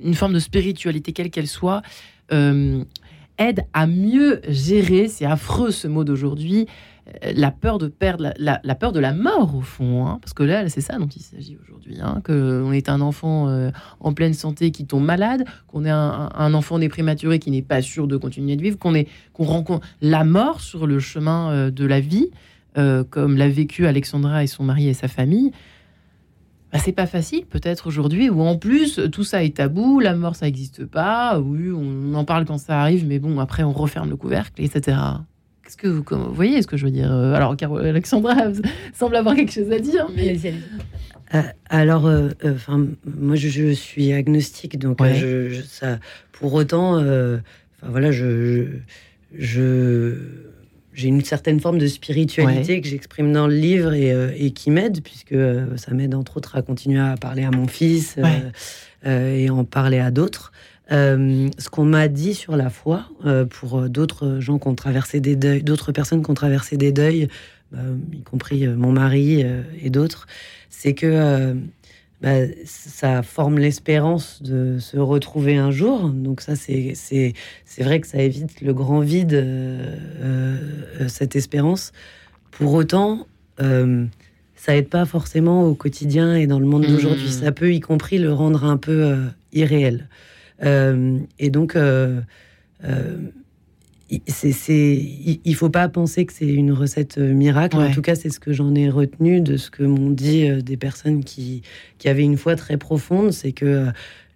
une forme de spiritualité, quelle qu'elle soit, aide à mieux gérer, c'est affreux ce mot d'aujourd'hui, la peur de perdre, la, peur de la mort au fond, hein. parce que là, c'est ça dont il s'agit aujourd'hui, hein, qu'on est un enfant euh, en pleine santé qui tombe malade, qu'on est un, enfant né prématuré qui n'est pas sûr de continuer de vivre, qu'on rencontre la mort sur le chemin euh, de la vie, euh, comme l'a vécu Alexandra et son mari et sa famille. Bah, c'est pas facile, peut-être aujourd'hui, où en plus tout ça est tabou, la mort ça n'existe pas, oui, on en parle quand ça arrive, mais bon, après on referme le couvercle, etc. Qu'est-ce que vous, voyez ce que je veux dire euh, Alors, Alexandra [laughs] semble avoir quelque chose à dire. Mais... Euh, alors, euh, enfin, moi, je, suis agnostique, donc je, ça, pour autant, enfin voilà, je, je, j'ai une certaine forme de spiritualité que j'exprime dans le livre et, et qui m'aide, puisque ça m'aide entre autres à continuer à parler à mon fils et en parler à d'autres. Euh, ce qu'on m'a dit sur la foi, euh, pour d'autres gens qui ont traversé des deuils, d'autres personnes qui ont traversé des deuils, y compris euh, mon mari et d'autres, c'est que bah, ça forme l'espérance de se retrouver un jour. Donc ça, c'est, c'est, c'est vrai que ça évite le grand vide, cette espérance. Pour autant, ça aide pas forcément au quotidien et dans le monde d'aujourd'hui. Mmh. Ça peut, y compris, le rendre un peu irréel. Euh, et donc, euh, euh, c'est, il ne faut pas penser que c'est une recette miracle. En tout cas, c'est ce que j'en ai retenu de ce que m'ont dit des personnes qui, qui avaient une foi très profonde, c'est que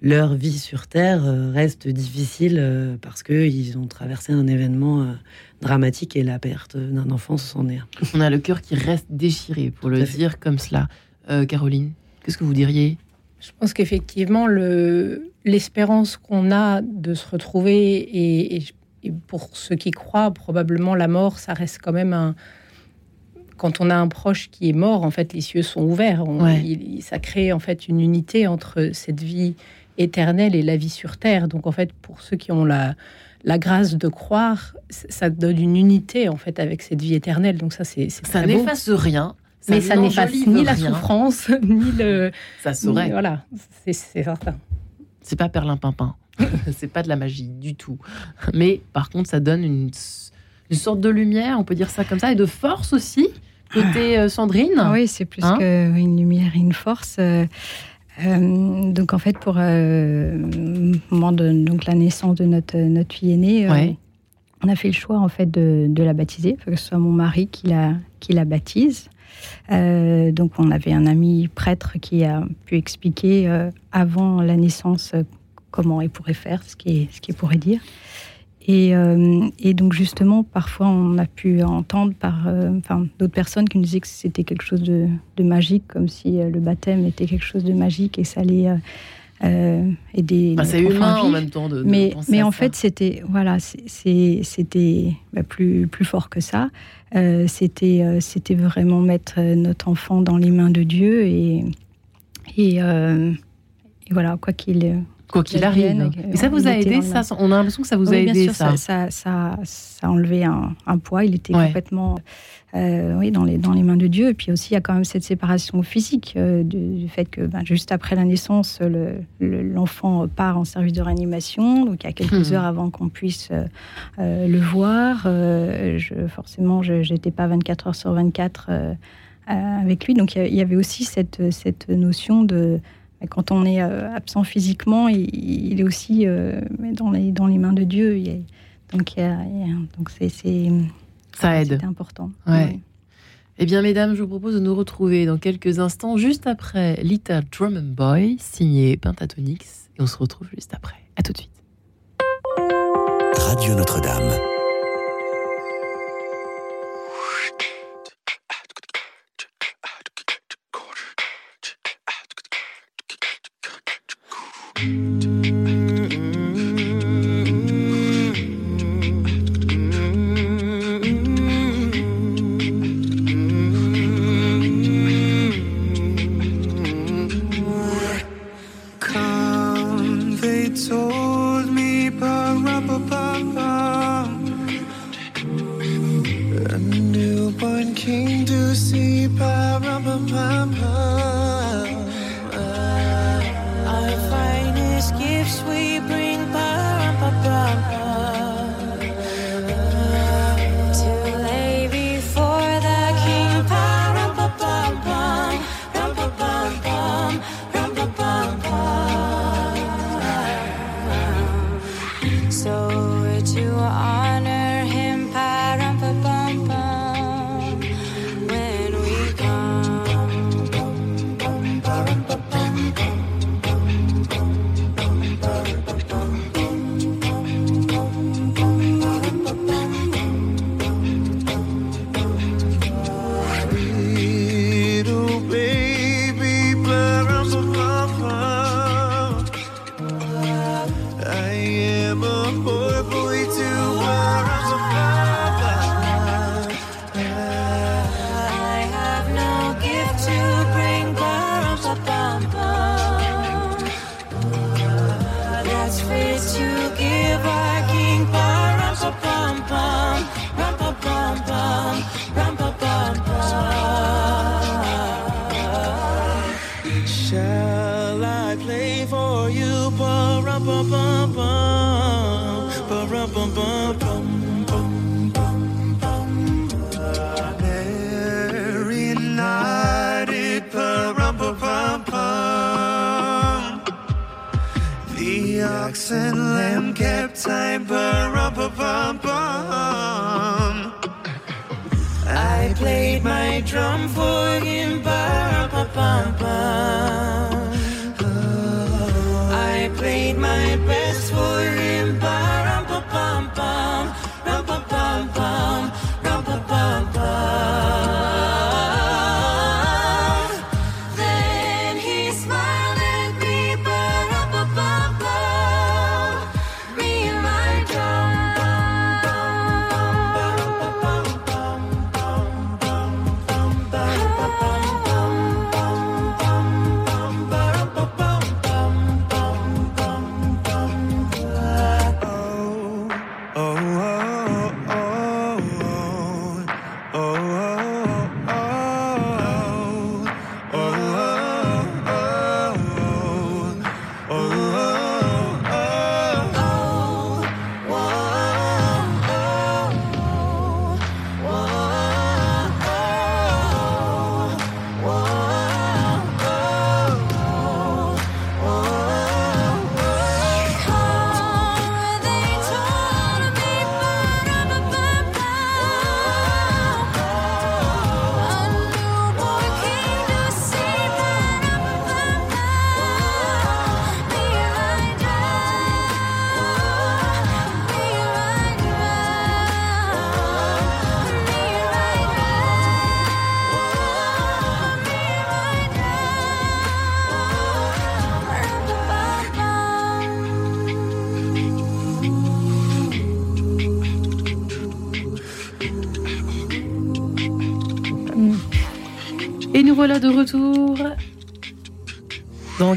leur vie sur Terre reste difficile parce qu'ils ont traversé un événement dramatique et la perte d'un enfant s'en est On a le cœur qui reste déchiré, pour le dire comme cela. Caroline, qu'est-ce que vous diriez Je pense qu'effectivement, le, l'espérance qu'on a de se retrouver et, pour ceux qui croient, probablement la mort, ça reste quand même un. Quand on a un proche qui est mort, en fait, les cieux sont ouverts. ça crée en fait une unité entre cette vie éternelle et la vie sur terre. Donc, en fait, pour ceux qui ont la, la grâce de croire, ça donne une unité en fait avec cette vie éternelle. Donc ça, c'est ça n'efface rien. Mais ça n'efface ni la souffrance, [laughs] ni le. Ça saurait. voilà, c'est certain. C'est pas perlin pimpin. [laughs] c'est pas de la magie du tout. Mais par contre, ça donne une, une, sorte de lumière, on peut dire ça comme ça, et de force aussi, côté euh, Sandrine. Ah oui, c'est plus hein qu'une lumière et une force. Euh, euh, donc en fait, pour le moment de donc, la naissance de notre, notre fille aînée, on a fait le choix en fait de, de, la baptiser, que ce soit mon mari qui la, qui la baptise. Euh, donc on avait un ami prêtre qui a pu expliquer euh, avant la naissance euh, comment il pourrait faire, ce qu'il ce pourrait dire. Et, donc justement, parfois on a pu entendre par d'autres personnes qui nous disaient que c'était quelque chose de, magique, comme si le baptême était quelque chose de magique et ça allait aider. c'est humain en même temps de. mais mais en fait, c'était voilà, c'était bah, plus plus fort que ça. Euh, c'était euh, c'était vraiment mettre euh, notre enfant dans les mains de Dieu et et, voilà quoi qu'il quoi qu'il arrive. Et ça vous a aidé ça On a l'impression que ça vous a aidé ça. Ça, ça, ça, a enlevé un, un poids. Il était complètement euh, oui, dans les, dans les mains de Dieu. Et puis aussi, il y a quand même cette séparation physique euh, du, fait que ben, juste après la naissance, l'enfant part en service de réanimation. Donc, il y a quelques hmm. heures avant qu'on puisse euh, le voir. je, forcément, je n'étais pas 24 heures sur 24 avec lui. Donc, il y avait aussi cette, cette notion de quand on est absent physiquement, il, est aussi dans, les, dans les mains de Dieu. Il Donc, donc c'est, ça aide. C'est important. Ouais. Eh bien, mesdames, je vous propose de nous retrouver dans quelques instants, juste après Little Drum and Boy, signé Pentatonix. Et on se retrouve juste après. À tout de suite. Radio Notre-Dame. Voilà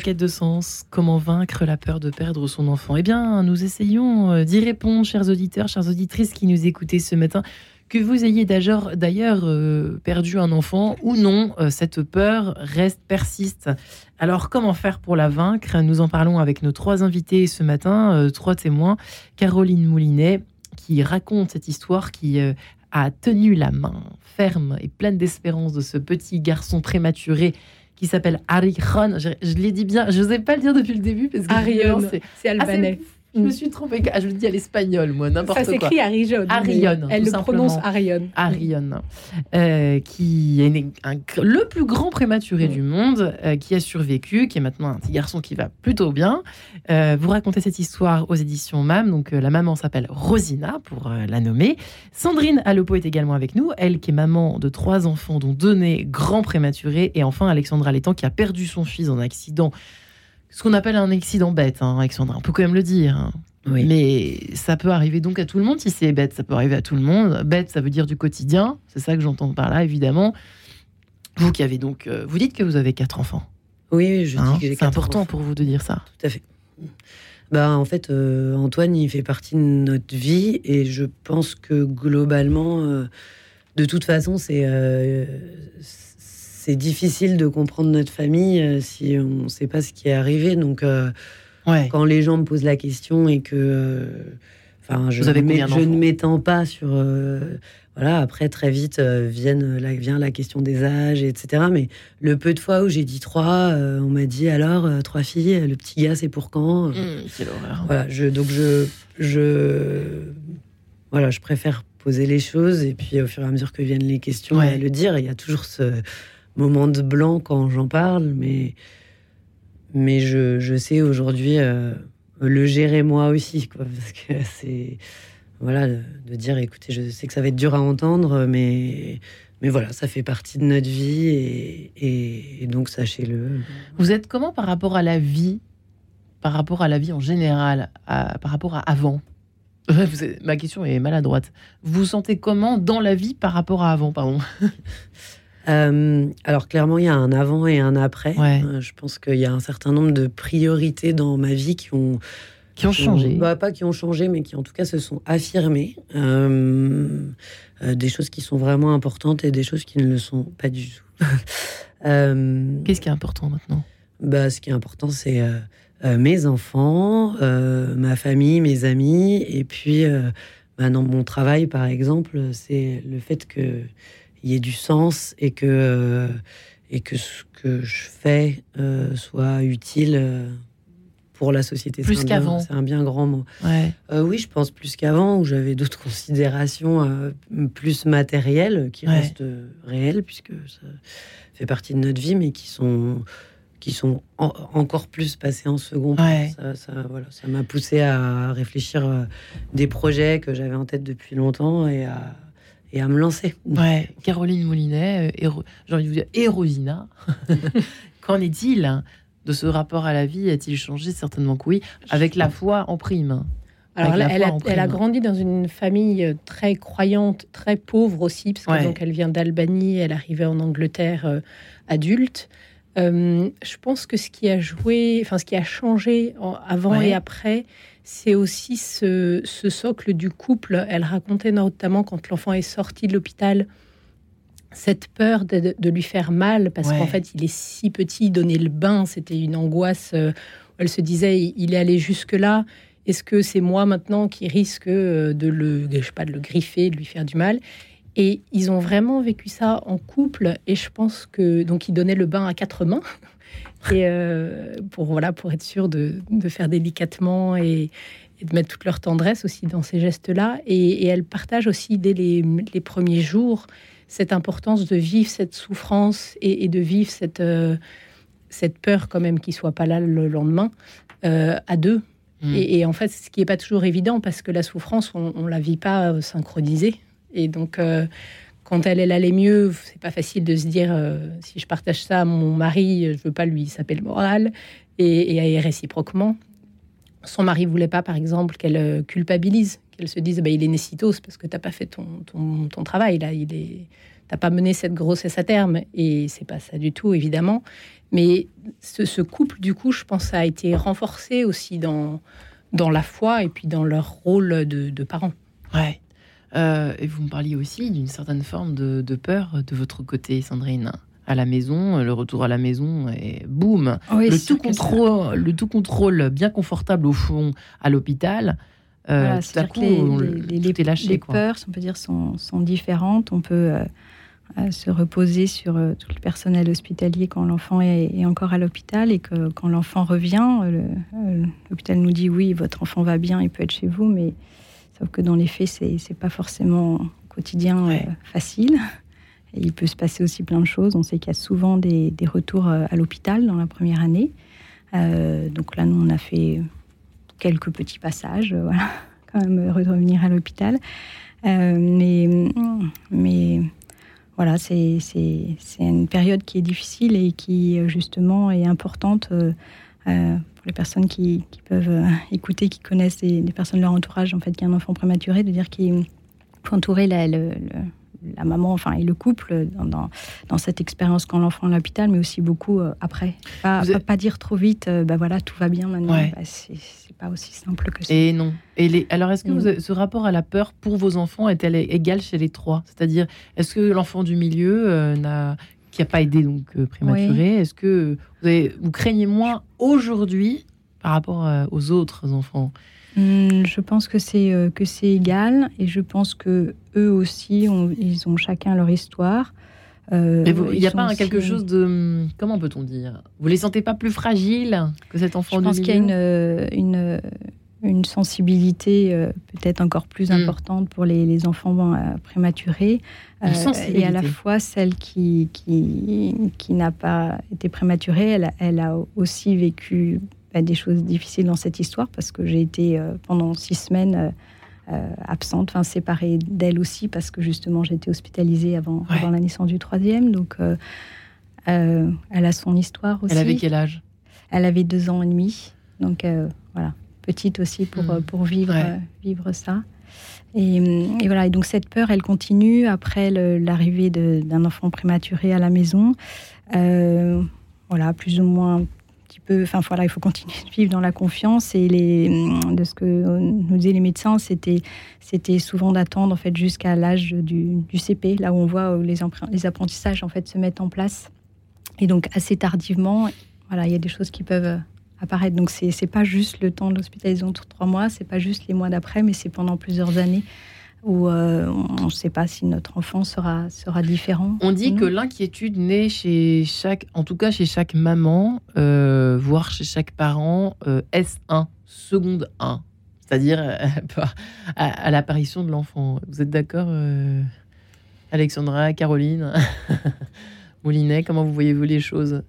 Enquête de sens, comment vaincre la peur de perdre son enfant Eh bien, nous essayons euh, d'y répondre, chers auditeurs, chères auditrices qui nous écoutez ce matin. Que vous ayez d'ailleurs euh, perdu un enfant ou non, euh, cette peur reste, persiste. Alors, comment faire pour la vaincre? Nous en parlons avec nos trois invités ce matin, trois témoins. Caroline Moulinet, qui raconte cette histoire qui a tenu la main ferme et pleine d'espérance de ce petit garçon prématuré qui s'appelle Arion. Je, je l'ai dit bien, je n'osais pas le dire depuis le début parce que c'est albanais. Je me suis trompée. Ah, je le dis à l'espagnol, moi, n'importe quoi. Ça s'écrit Arion. Arion. Elle le prononce Arion. Arion. Euh, qui est le plus grand prématuré du monde, euh, qui a survécu, qui est maintenant un petit garçon qui va plutôt bien. Euh, vous racontez cette histoire aux éditions MAM. Donc, la maman s'appelle Rosina, pour la nommer. Sandrine Alopo est également avec nous. Elle qui est maman de trois enfants, dont deux nés grands prématurés. Et enfin, Alexandra Létang, qui a perdu son fils en accident ce qu'on appelle un accident bête, hein, Alexandra. On peut quand même le dire. Hein. Mais ça peut arriver donc à tout le monde. Si c'est bête, ça peut arriver à tout le monde. Bête, ça veut dire du quotidien. C'est ça que j'entends par là, évidemment. Vous qui avez donc, euh, vous dites que vous avez quatre enfants. Oui, je dis hein, que j'ai C'est important pour vous de dire ça. Tout à fait. Bah, en fait, euh, Antoine, il fait partie de notre vie et je pense que globalement, euh, de toute façon, c'est c'est difficile de comprendre notre famille euh, si on ne sait pas ce qui est arrivé. Donc, euh, quand les gens me posent la question et que. Euh, enfin, je, ne m'étends pas sur. voilà, après, très vite viennent, la, vient la question des âges, etc. Mais le peu de fois où j'ai dit trois, on m'a dit alors, trois filles, le petit gars, c'est pour quand? Mmh, C'est l'horreur. Voilà, je, donc je, je, voilà, je préfère poser les choses et puis au fur et à mesure que viennent les questions, à le dire. Il y a toujours ce, moment de blanc quand j'en parle, mais, mais je, je sais aujourd'hui euh, le gérer moi aussi, quoi, [laughs] parce que c'est voilà de, dire écoutez, je sais que ça va être dur à entendre, mais mais voilà, ça fait partie de notre vie et, et, donc sachez-le. Vous êtes comment par rapport à la vie, par rapport à la vie en général, par rapport à avant? [laughs] Ma question est maladroite. Vous vous sentez comment dans la vie par rapport à avant, pardon? [laughs] euh, alors clairement, il y a un avant et un après. Euh, je pense qu'il y a un certain nombre de priorités dans ma vie qui ont qui ont changé. bah, pas qui ont changé, mais qui en tout cas se sont affirmées. Euh, des choses qui sont vraiment importantes et des choses qui ne le sont pas du tout. [laughs] Qu'est-ce qui est important maintenant? Bah, Ce qui est important, c'est mes enfants, ma famille, mes amis, et puis bah, dans mon travail, par exemple, c'est le fait que y ait du sens et que, euh, et que ce que je fais euh, soit utile euh, pour la société. Plus qu'avant. C'est un bien grand mot. Ouais. oui, je pense plus qu'avant, où j'avais d'autres [laughs] considérations plus matérielles qui restent réelles, puisque ça fait partie de notre vie, mais qui sont qui sont encore plus passées en second Ça, ça, voilà, ça m'a poussé à réfléchir des projets que j'avais en tête depuis longtemps et à, et à me lancer. Ouais, Caroline Moulinet, euh, j'ai envie de vous dire, et Rosina, [laughs] qu'en est-il de ce rapport à la vie? A-t-il changé? Certainement que oui, avec la foi en prime. Alors, elle, a, grandi dans une famille euh, très croyante, très pauvre aussi, parce qu'elle donc elle vient d'Albanie, elle arrivait en Angleterre euh, adulte. je pense que ce qui a joué, enfin ce qui a changé avant et après, c'est aussi ce, socle du couple. Elle racontait notamment quand l'enfant est sorti de l'hôpital, cette peur de, lui faire mal, parce qu'en fait, il est si petit, donner le bain, c'était une angoisse. Euh, elle se disait, il est allé jusque-là. Est-ce que c'est moi maintenant qui risque euh, de le, je sais pas, de le griffer, de lui faire du mal? Et ils ont vraiment vécu ça en couple. Et je pense que donc il donnait le bain à quatre mains et euh, pour voilà pour être sûr de, faire délicatement et, de mettre toute leur tendresse aussi dans ces gestes-là. Et, elle partage aussi dès les, premiers jours cette importance de vivre cette souffrance et, de vivre cette euh, cette peur quand même qu'il soit pas là le lendemain euh, à deux. Hmm. Et, en fait, ce qui n'est pas toujours évident parce que la souffrance, on, on la vit pas synchronisée. Et donc, quand elle, elle allait mieux, c'est pas facile de se dire euh, si je partage ça à mon mari, je veux pas lui saper le moral et, et, réciproquement. Son mari voulait pas, par exemple, qu'elle euh, culpabilise, qu'elle se dise bah, il est nécitose parce que t'as pas fait ton, travail là, il est t'as pas mené cette grossesse à terme et c'est pas ça du tout évidemment. Mais ce, couple, du coup, je pense, a été renforcé aussi dans dans la foi et puis dans leur rôle de, de parents. Ouais. Euh, et vous me parliez aussi d'une certaine forme de, peur de votre côté, Sandrine à la maison, le retour à la maison et boum, le tout contrôle, le tout contrôle bien confortable au fond à l'hôpital. Euh, tout à coup, les, les, est lâché, les peurs, on peut dire, sont, sont différentes. On peut, euh, se reposer sur tout le personnel hospitalier quand l'enfant est, encore à l'hôpital et que quand l'enfant revient, l'hôpital nous dit oui, votre enfant va bien, il peut être chez vous, mais sauf que dans les faits, c'est n'est pas forcément quotidien facile. Et il peut se passer aussi plein de choses. On sait qu'il y a souvent des, des retours à l'hôpital dans la première année. donc là, nous, on a fait quelques petits passages, euh, voilà, [laughs] quand même revenir à l'hôpital. Euh, mais, mais voilà, c'est une période qui est difficile et qui justement est importante euh, pour les personnes qui, qui peuvent écouter, qui connaissent des, personnes de leur entourage, en fait, qui a un enfant prématuré, de dire qu'il faut entourer la, le la maman, enfin, et le couple dans, dans, cette expérience quand l'enfant est à l'hôpital, mais aussi beaucoup euh, après. Pas, pas, dire trop vite, euh, bah voilà, tout va bien maintenant. Bah, c'est pas aussi simple que ça. Et non. Et les... Alors, est-ce que ce rapport à la peur pour vos enfants est-elle égale chez les trois? C'est-à-dire, est-ce que l'enfant du milieu euh, n'a qui n'a pas aidé donc prématuré, est-ce que vous, vous craignez moins aujourd'hui par rapport aux autres enfants? Hmm, je pense que c'est euh, que c'est égal et je pense que eux aussi ils ont chacun leur histoire. Euh, il n'y a pas quelque chose de comment peut-on dire? Vous les sentez pas plus fragiles que cet enfant Je pense qu'il y a une, euh, une, une sensibilité peut-être encore plus hmm. importante pour les, les enfants prématurés et à la fois celle qui qui, qui n'a pas été prématurée, elle, elle a aussi vécu des choses difficiles dans cette histoire parce que j'ai été euh, pendant six semaines euh, euh, absente, enfin séparée d'elle aussi parce que justement j'étais hospitalisée avant, avant, la naissance du troisième. Donc elle a son histoire aussi. Elle avait quel âge? Elle avait deux ans et demi. Donc voilà, petite aussi pour, hmm. pour vivre, vivre ça. Et, et, voilà, et donc cette peur, elle continue après l'arrivée d'un enfant prématuré à la maison. voilà, plus ou moins enfin voilà, il faut continuer de vivre dans la confiance. Et les, de ce que nous disaient les médecins, c'était, c'était souvent d'attendre en fait jusqu'à l'âge du, CP, là où on voit les, les apprentissages en fait se mettent en place. Et donc assez tardivement, voilà, il y a des choses qui peuvent apparaître. Donc c'est, c'est pas juste le temps de l'hospitalisation de trois mois, c'est pas juste les mois d'après, mais c'est pendant plusieurs années où euh, on ne sait pas si notre enfant sera, sera différent. On dit que l'inquiétude naît chez chaque, en tout cas chez chaque maman, euh, voire chez chaque parent, euh, S1, seconde 1, c'est-à-dire [laughs] à l'apparition de l'enfant. Vous êtes d'accord, Alexandra, Caroline? [laughs] Moulinet, comment vous voyez-vous les choses?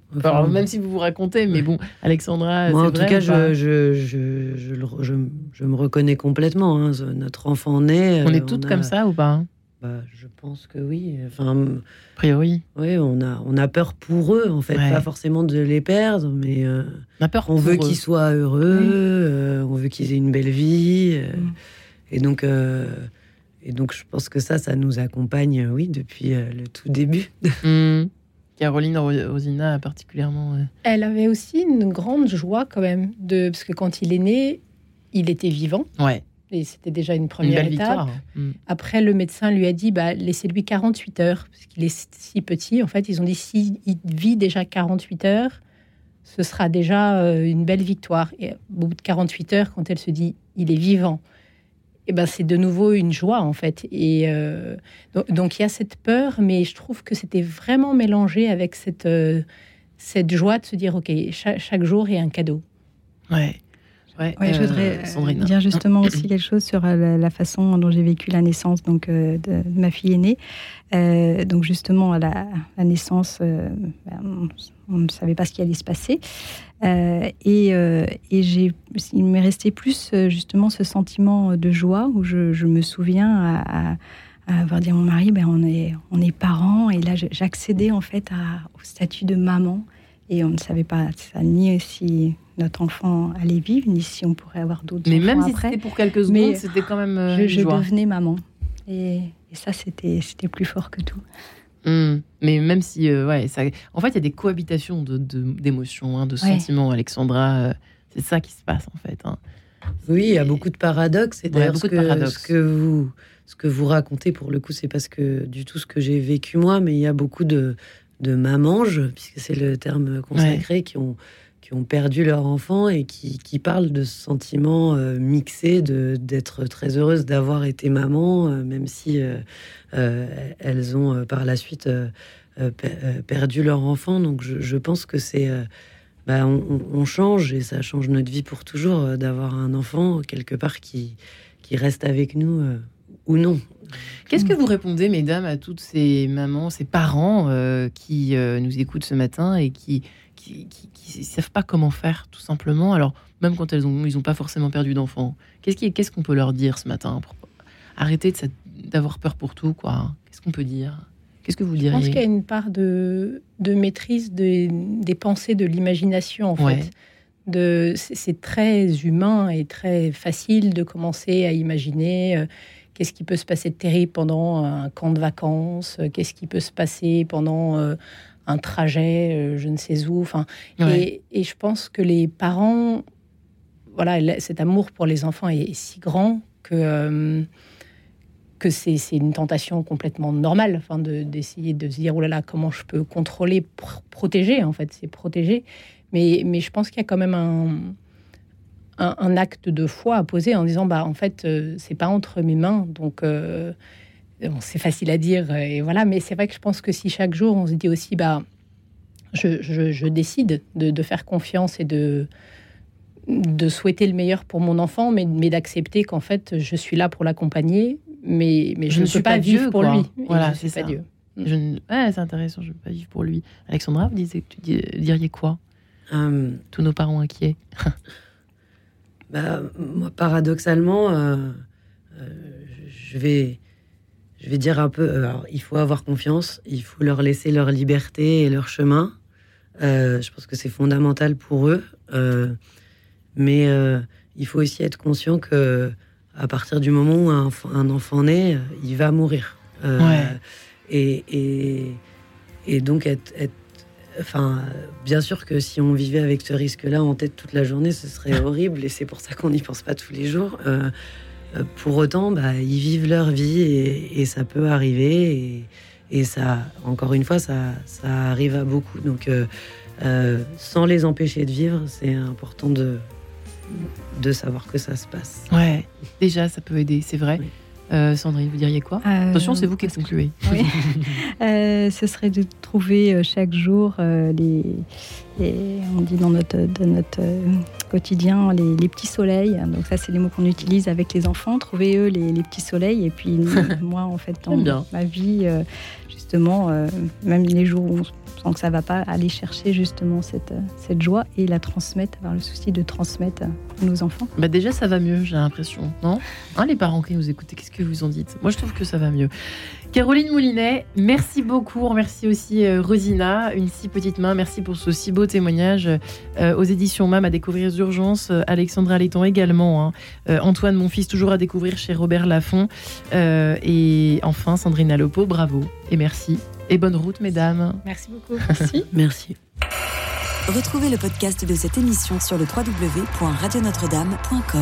Même si vous vous racontez, mais bon, Alexandra. Moi, en tout cas, je, je, je, je, me reconnais complètement. Hein. Notre enfant naît. On est euh, toutes comme ça ou pas hein? Bah, Je pense que oui. Enfin, a priori. Oui, on a, on a peur pour eux, en fait. Pas forcément de les perdre, mais euh, on, a peur on veut qu'ils soient heureux, euh, on veut qu'ils aient une belle vie. Mm. Et donc. et donc, je pense que ça, ça nous accompagne, oui, depuis le tout début. Mm. Caroline Rosina particulièrement. Elle avait aussi une grande joie quand même, de, parce que quand il est né, il était vivant. Ouais. Et c'était déjà une première étape. Victoire. Mm. Après, le médecin lui a dit bah, laissez-lui 48 heures, parce qu'il est si petit. En fait, ils ont dit s'il vit déjà 48 heures, ce sera déjà euh, une belle victoire. Et au bout de 48 heures, quand elle se dit il est vivant, eh ben, c'est de nouveau une joie en fait. Et euh, donc il y a cette peur, mais je trouve que c'était vraiment mélangé avec cette, euh, cette joie de se dire ok, chaque, jour est un cadeau. Ouais. Ouais, je voudrais euh, dire justement aussi [coughs] quelque chose sur la, façon dont j'ai vécu la naissance donc de, ma fille aînée. donc justement à la, naissance, ben, on ne savait pas ce qui allait se passer. Euh, et, euh, et j'ai, il m'est resté plus euh, justement ce sentiment de joie où je, je me souviens à, avoir dit à mon mari, ben on est, on est parents. Et là, j'accédais en fait à, au statut de maman. Et on ne savait pas ça, ni si notre enfant allait vivre, ni si on pourrait avoir d'autres Mais même si c'était pour quelques secondes, c'était quand même. je, je devenais maman. Et, et ça, c'était, c'était plus fort que tout. Mmh. Mais même si, euh, ouais, ça... en fait, il y a des cohabitations d'émotions, de, hein, de sentiments, Alexandra. Euh, c'est ça qui se passe, en fait. Hein. Oui, il y a beaucoup de paradoxes. Et d'ailleurs, ce, que vous, ce que vous racontez, pour le coup, c'est parce que du tout ce que j'ai vécu moi, mais il y a beaucoup de, de mamanges, puisque c'est le terme consacré, qui ont qui ont perdu leur enfant et qui, qui parlent de ce sentiment euh, mixé d'être très heureuse d'avoir été maman, euh, même si elles ont par la suite perdu leur enfant. Donc je, pense que c'est... Bah, on, change et ça change notre vie pour toujours d'avoir un enfant quelque part qui, qui reste avec nous ou non. Qu'est-ce que vous répondez, mesdames, à toutes ces mamans, ces parents qui nous écoutent ce matin et qui qui ne savent pas comment faire, tout simplement. Alors, même quand elles ont, ils n'ont pas forcément perdu d'enfants, qu'est-ce qu'on peut leur dire ce matin pour arrêter d'avoir peur pour tout, quoi? Qu'est-ce qu'on peut dire? Qu'est-ce que vous diriez? Je pense qu'il y a une part de, de maîtrise des pensées, de l'imagination, en fait. C'est très humain et très facile de commencer à imaginer euh, qu'est-ce qui peut se passer de terrible pendant un camp de vacances, euh, qu'est-ce qui peut se passer pendant euh, un trajet, euh, je ne sais où. Enfin, et, je pense que les parents, voilà, cet amour pour les enfants est, si grand que euh, que c'est une tentation complètement normale, enfin, d'essayer de, se dire oh là là, comment je peux contrôler, protéger en fait, c'est protéger. Mais mais je pense qu'il y a quand même un, un, acte de foi à poser en disant bah en fait euh, c'est pas entre mes mains donc c'est facile à dire, euh, et voilà, mais c'est vrai que je pense que si chaque jour on se dit aussi, bah, je, décide de, faire confiance et de, de souhaiter le meilleur pour mon enfant, mais, mais d'accepter qu'en fait, je suis là pour l'accompagner, mais, mais je, ne suis pas, vivre pour lui. Voilà, c'est ça. Dieu. Je c'est intéressant, je ne veux pas vivre pour lui. Alexandra, vous disiez, tu diriez quoi? Euh, Tous nos parents inquiets. [laughs] bah, moi, paradoxalement, euh, je vais je vais dire un peu, euh, alors, il faut avoir confiance, il faut leur laisser leur liberté et leur chemin. Euh, je pense que c'est fondamental pour eux. Euh, mais il faut aussi être conscient que à partir du moment où un, enfant naît, il va mourir. et, et, et, donc, être, enfin, bien sûr que si on vivait avec ce risque-là en tête toute la journée, ce serait horrible. Et c'est pour ça qu'on n'y pense pas tous les jours. Euh, pour autant, bah, ils vivent leur vie et, ça peut arriver. Et, ça, encore une fois, ça, ça arrive à beaucoup. Donc, euh, euh, sans les empêcher de vivre, c'est important de, de savoir que ça se passe. Ouais, déjà, ça peut aider, c'est vrai. Euh, Sandrine, vous diriez quoi? Attention, c'est vous qui concluez. [laughs] Oui. ce serait de trouver chaque jour les, on dit dans notre, notre quotidien les, petits soleils. Donc ça, c'est les mots qu'on utilise avec les enfants. Trouvez eux les, petits soleils. Et puis [laughs] moi, en fait, dans ma vie, euh, justement, euh, même les jours où on que ça va pas, aller chercher justement cette, cette joie et la transmettre, avoir le souci de transmettre à nos enfants. Bah déjà, ça va mieux, j'ai l'impression, non? Hein, Les parents qui nous écoutent, qu'est-ce que vous en dites? Moi, je trouve que ça va mieux. Caroline Moulinet, merci beaucoup. Merci aussi euh, Rosina, une si petite main. Merci pour ce si beau témoignage aux éditions MAM à découvrir Urgence. Alexandra Letton également. Hein. Antoine, mon fils, toujours à découvrir chez Robert Laffont. et enfin, Sandrine Alopo, bravo et merci. Et bonne route, mesdames. Merci beaucoup. Merci. [laughs] Merci. Retrouvez le podcast de cette émission sur le www.radionotre-dame.com.